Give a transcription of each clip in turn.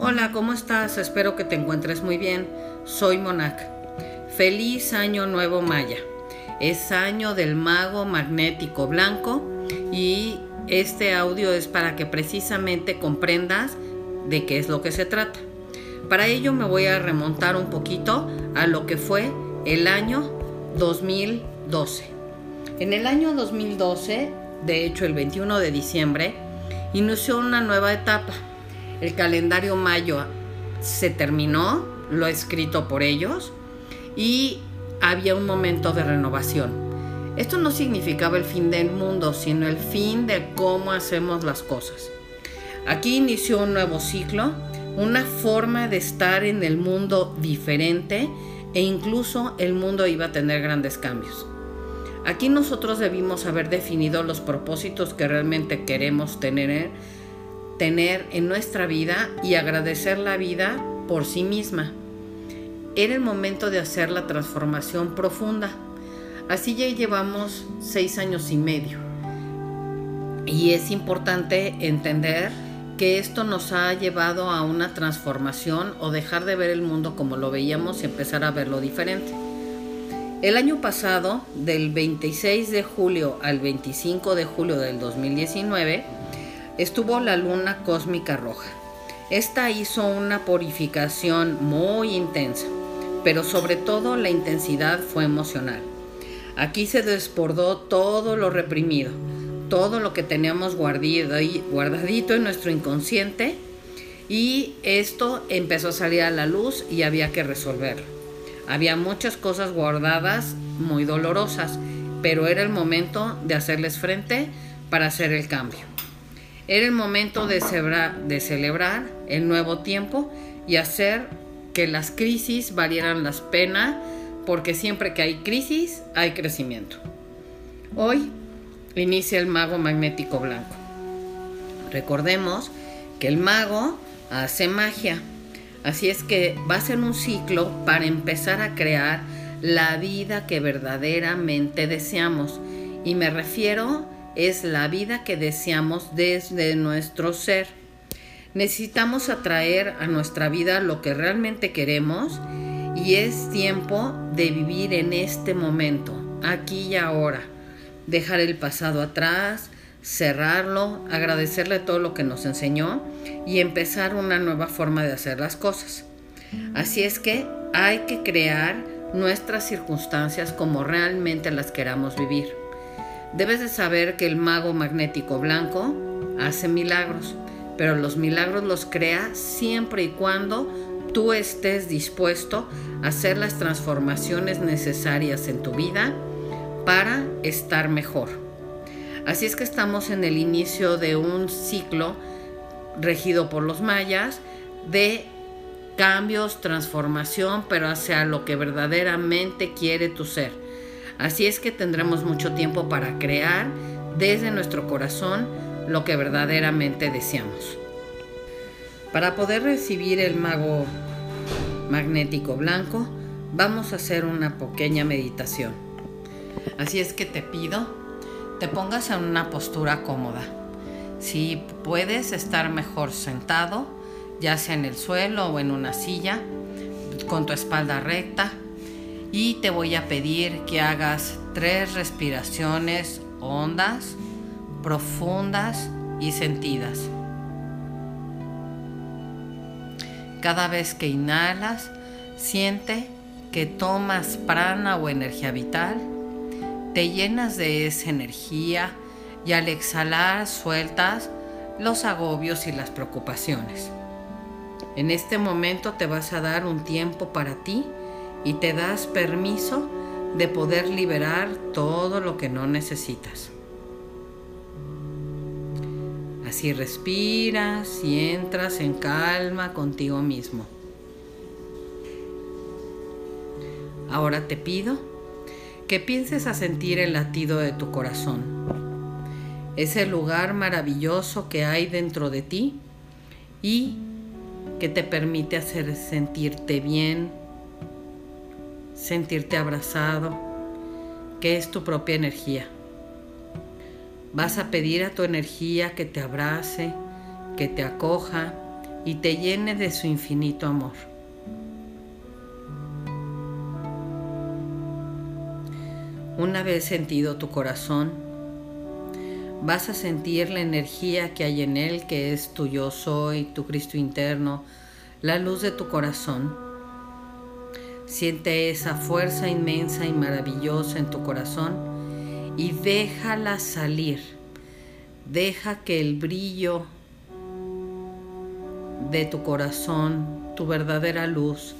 Hola, ¿cómo estás? Espero que te encuentres muy bien. Soy Monac. Feliz año nuevo Maya. Es año del mago magnético blanco y este audio es para que precisamente comprendas de qué es lo que se trata. Para ello me voy a remontar un poquito a lo que fue el año 2012. En el año 2012, de hecho el 21 de diciembre, inició una nueva etapa el calendario mayo se terminó, lo escrito por ellos, y había un momento de renovación. Esto no significaba el fin del mundo, sino el fin de cómo hacemos las cosas. Aquí inició un nuevo ciclo, una forma de estar en el mundo diferente e incluso el mundo iba a tener grandes cambios. Aquí nosotros debimos haber definido los propósitos que realmente queremos tener tener en nuestra vida y agradecer la vida por sí misma. Era el momento de hacer la transformación profunda. Así ya llevamos seis años y medio. Y es importante entender que esto nos ha llevado a una transformación o dejar de ver el mundo como lo veíamos y empezar a verlo diferente. El año pasado, del 26 de julio al 25 de julio del 2019, estuvo la luna cósmica roja. Esta hizo una purificación muy intensa, pero sobre todo la intensidad fue emocional. Aquí se desbordó todo lo reprimido, todo lo que teníamos guardadito en nuestro inconsciente y esto empezó a salir a la luz y había que resolverlo. Había muchas cosas guardadas muy dolorosas, pero era el momento de hacerles frente para hacer el cambio. Era el momento de, celebrar el nuevo tiempo y hacer que las crisis valieran la pena, porque siempre que hay crisis hay crecimiento. Hoy inicia el mago magnético blanco. Recordemos que el mago hace magia, así es que va a ser un ciclo para empezar a crear la vida que verdaderamente deseamos. Y me refiero es la vida que deseamos desde nuestro ser. Necesitamos atraer a nuestra vida lo que realmente queremos y es tiempo de vivir en este momento, aquí y ahora. Dejar el pasado atrás, cerrarlo, agradecerle todo lo que nos enseñó y empezar una nueva forma de hacer las cosas. Así es que hay que crear nuestras circunstancias como realmente las queramos vivir. Debes de saber que el mago magnético blanco hace milagros, pero los milagros los crea siempre y cuando tú estés dispuesto a hacer las transformaciones necesarias en tu vida para estar mejor. Así es que estamos en el inicio de un ciclo regido por los mayas de cambios, transformación, pero hacia lo que verdaderamente quiere tu ser Así es que tendremos mucho tiempo para crear desde nuestro corazón lo que verdaderamente deseamos. Para poder recibir el mago magnético blanco, vamos a hacer una pequeña meditación. Así es que te pido, te pongas en una postura cómoda. Si puedes estar mejor sentado, ya sea en el suelo o en una silla, con tu espalda recta, y te voy a pedir que hagas tres respiraciones hondas, profundas y sentidas. Cada vez que inhalas, siente que tomas prana o energía vital, te llenas de esa energía y al exhalar sueltas los agobios y las preocupaciones. En este momento te vas a dar un tiempo para ti y te das permiso de poder liberar todo lo que no necesitas. Así respiras y entras en calma contigo mismo. Ahora te pido que pienses a sentir el latido de tu corazón, ese lugar maravilloso que hay dentro de ti y que te permite hacer sentirte bien, sentirte abrazado, que es tu propia energía. Vas a pedir a tu energía que te abrace, que te acoja y te llene de su infinito amor. Una vez sentido tu corazón, vas a sentir la energía que hay en él, que es tu yo soy, tu Cristo interno, la luz de tu corazón. Siente esa fuerza inmensa y maravillosa en tu corazón y déjala salir. Deja que el brillo de tu corazón, tu verdadera luz,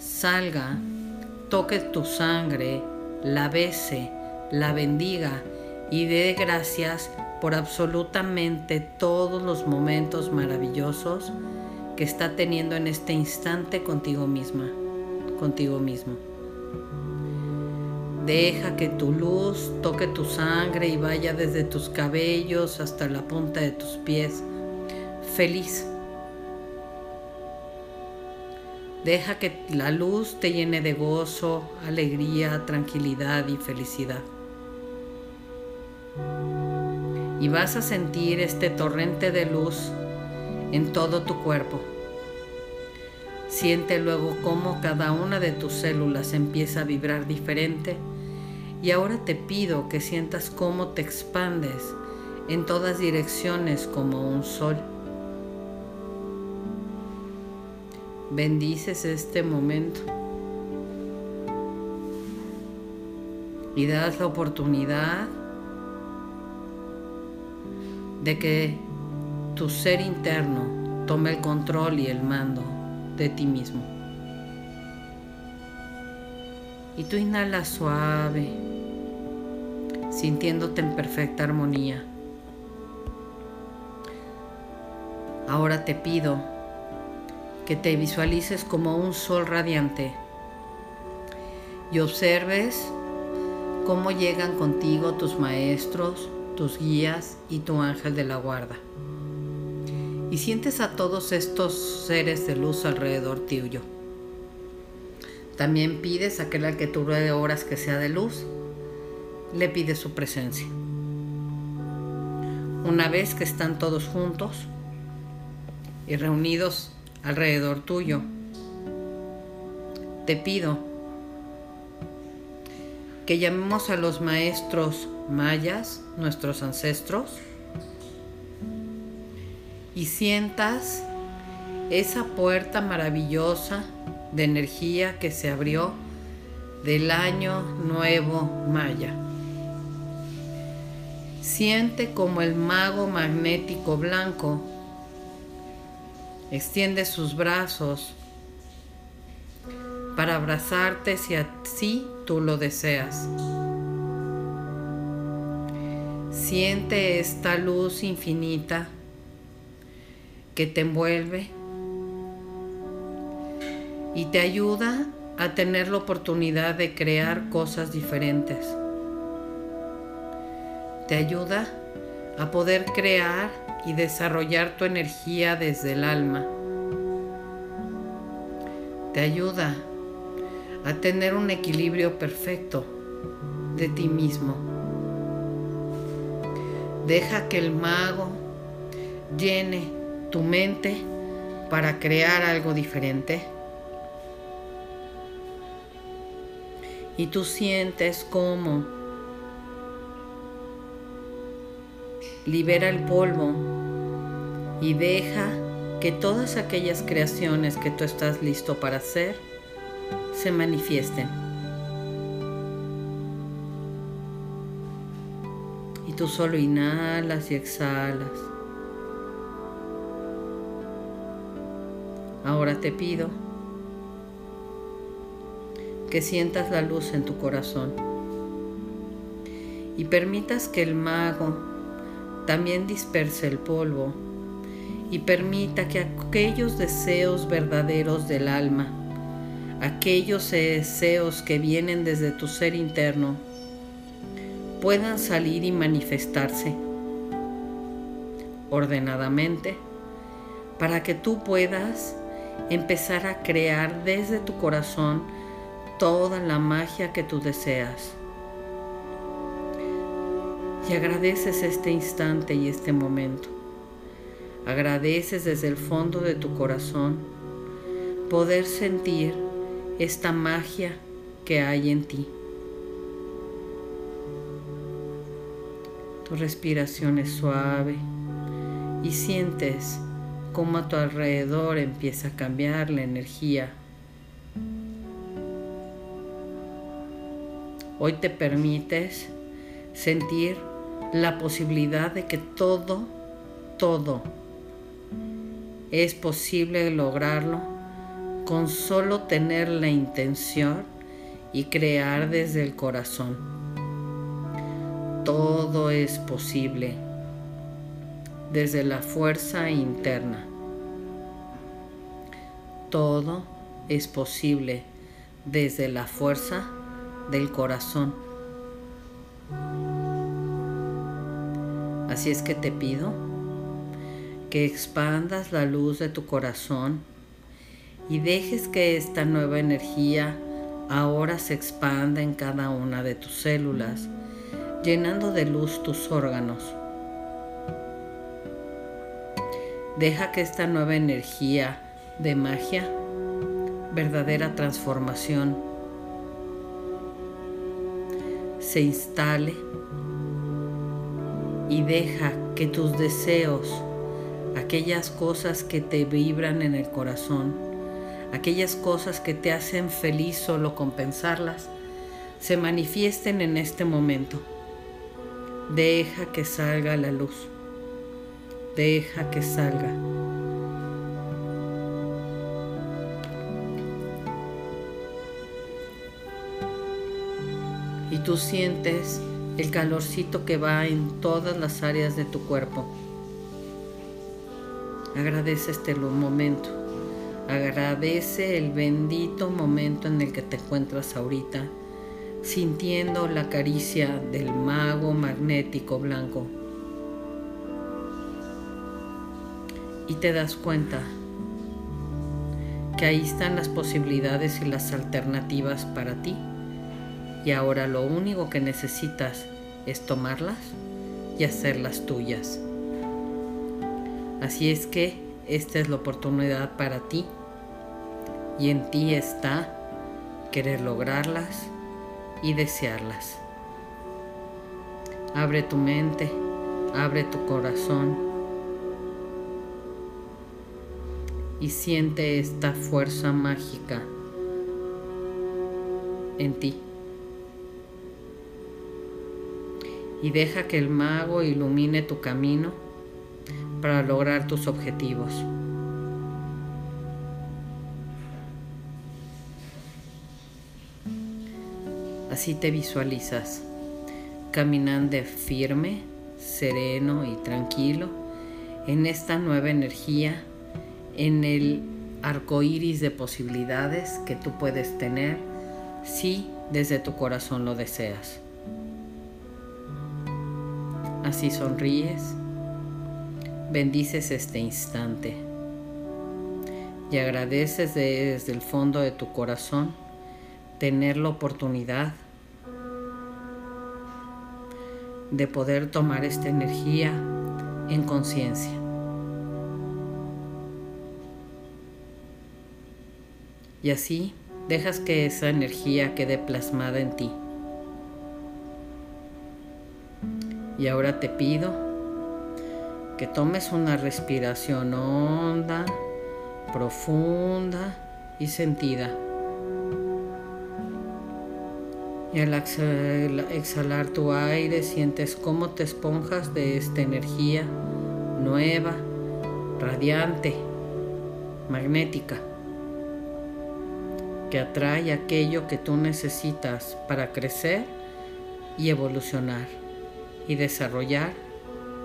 salga, toque tu sangre, la bese, la bendiga y dé gracias por absolutamente todos los momentos maravillosos que está teniendo en este instante contigo misma, contigo mismo. Deja que tu luz toque tu sangre y vaya desde tus cabellos hasta la punta de tus pies. Feliz. Deja que la luz te llene de gozo, alegría, tranquilidad y felicidad y vas a sentir este torrente de luz en todo tu cuerpo. Siente luego cómo cada una de tus células empieza a vibrar diferente. Y ahora te pido que sientas cómo te expandes en todas direcciones como un sol. Bendices este momento. Y das la oportunidad de que tu ser interno tome el control y el mando de ti mismo. Y tú inhala suave, sintiéndote en perfecta armonía. Ahora te pido que te visualices como un sol radiante y observes cómo llegan contigo tus maestros, tus guías y tu ángel de la guarda. Y sientes a todos estos seres de luz alrededor tuyo. También pides a aquel al que tú oras que sea de luz, le pides su presencia. Una vez que están todos juntos y reunidos alrededor tuyo, te pido que llamemos a los maestros mayas, nuestros ancestros, y sientas esa puerta maravillosa de energía que se abrió del año nuevo maya. Siente como el mago magnético blanco extiende sus brazos para abrazarte si así tú lo deseas. Siente esta luz infinita que te envuelve y te ayuda a tener la oportunidad de crear cosas diferentes. Te ayuda a poder crear y desarrollar tu energía desde el alma. Te ayuda a tener un equilibrio perfecto de ti mismo. Deja que el mago llene tu mente para crear algo diferente. Y tú sientes cómo libera el polvo y deja que todas aquellas creaciones que tú estás listo para hacer se manifiesten. Y tú solo inhalas y exhalas. Ahora te pido que sientas la luz en tu corazón y permitas que el mago también disperse el polvo y permita que aquellos deseos verdaderos del alma aquellos deseos que vienen desde tu ser interno puedan salir y manifestarse ordenadamente para que tú puedas empezar a crear desde tu corazón toda la magia que tú deseas. Y agradeces este instante y este momento. agradeces desde el fondo de tu corazón poder sentir esta magia que hay en ti. Tu respiración es suave y sientes cómo a tu alrededor empieza a cambiar la energía. Hoy te permites sentir la posibilidad de que todo, todo es posible lograrlo con solo tener la intención y crear desde el corazón todo es posible desde la fuerza interna. Todo es posible desde la fuerza del corazón. Así es que te pido que expandas la luz de tu corazón y dejes que esta nueva energía ahora se expanda en cada una de tus células llenando de luz tus órganos. Deja que esta nueva energía de magia, verdadera transformación, se instale y deja que tus deseos, aquellas cosas que te vibran en el corazón, aquellas cosas que te hacen feliz solo con pensarlas, se manifiesten en este momento. Deja que salga la luz. Deja que salga. Y tú sientes el calorcito que va en todas las áreas de tu cuerpo. Agradece este momento. Agradece el bendito momento en el que te encuentras ahorita sintiendo la caricia del mago magnético blanco. Y te das cuenta que ahí están las posibilidades y las alternativas para ti. Y ahora lo único que necesitas es tomarlas y hacerlas tuyas. Así es que esta es la oportunidad para ti y en ti está querer lograrlas y desearlas. Abre tu mente, abre tu corazón y siente esta fuerza mágica en ti. Y deja que el mago ilumine tu camino para lograr tus objetivos. Así te visualizas, caminando firme, sereno y tranquilo en esta nueva energía, en el arco iris de posibilidades que tú puedes tener si desde tu corazón lo deseas. Así sonríes, bendices este instante y agradeces desde el fondo de tu corazón tener la oportunidad de poder tomar esta energía en conciencia. Y así dejas que esa energía quede plasmada en ti. Y ahora te pido que tomes una respiración honda, profunda y sentida. Y al exhalar tu aire sientes cómo te esponjas de esta energía nueva, radiante, magnética, que atrae aquello que tú necesitas para crecer y evolucionar y desarrollar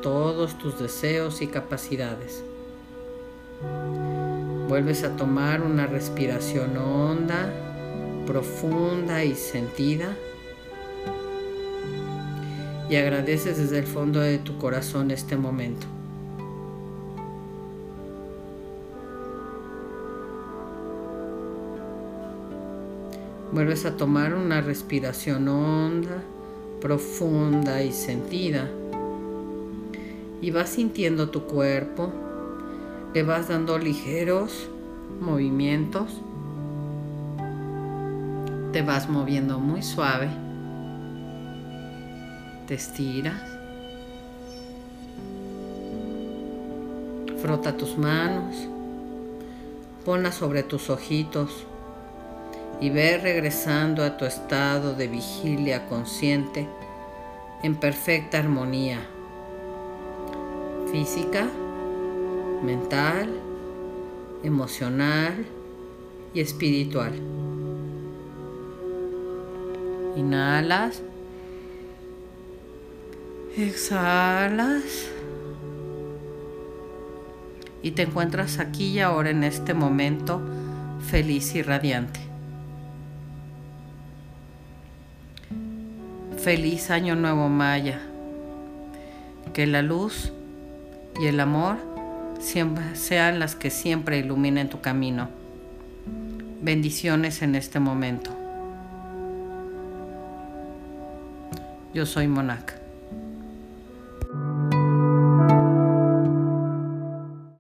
todos tus deseos y capacidades. Vuelves a tomar una respiración honda profunda y sentida y agradeces desde el fondo de tu corazón este momento. Vuelves a tomar una respiración honda, profunda y sentida y vas sintiendo tu cuerpo Le vas dando ligeros movimientos. Te vas moviendo muy suave. Te estiras. Frota tus manos. Ponlas sobre tus ojitos y ve regresando a tu estado de vigilia consciente en perfecta armonía física, mental, emocional y espiritual. Inhalas. Exhalas. Y te encuentras aquí y ahora en este momento feliz y radiante. Feliz año nuevo Maya. Que la luz y el amor sean las que siempre iluminen tu camino. Bendiciones en este momento. Yo soy Monac.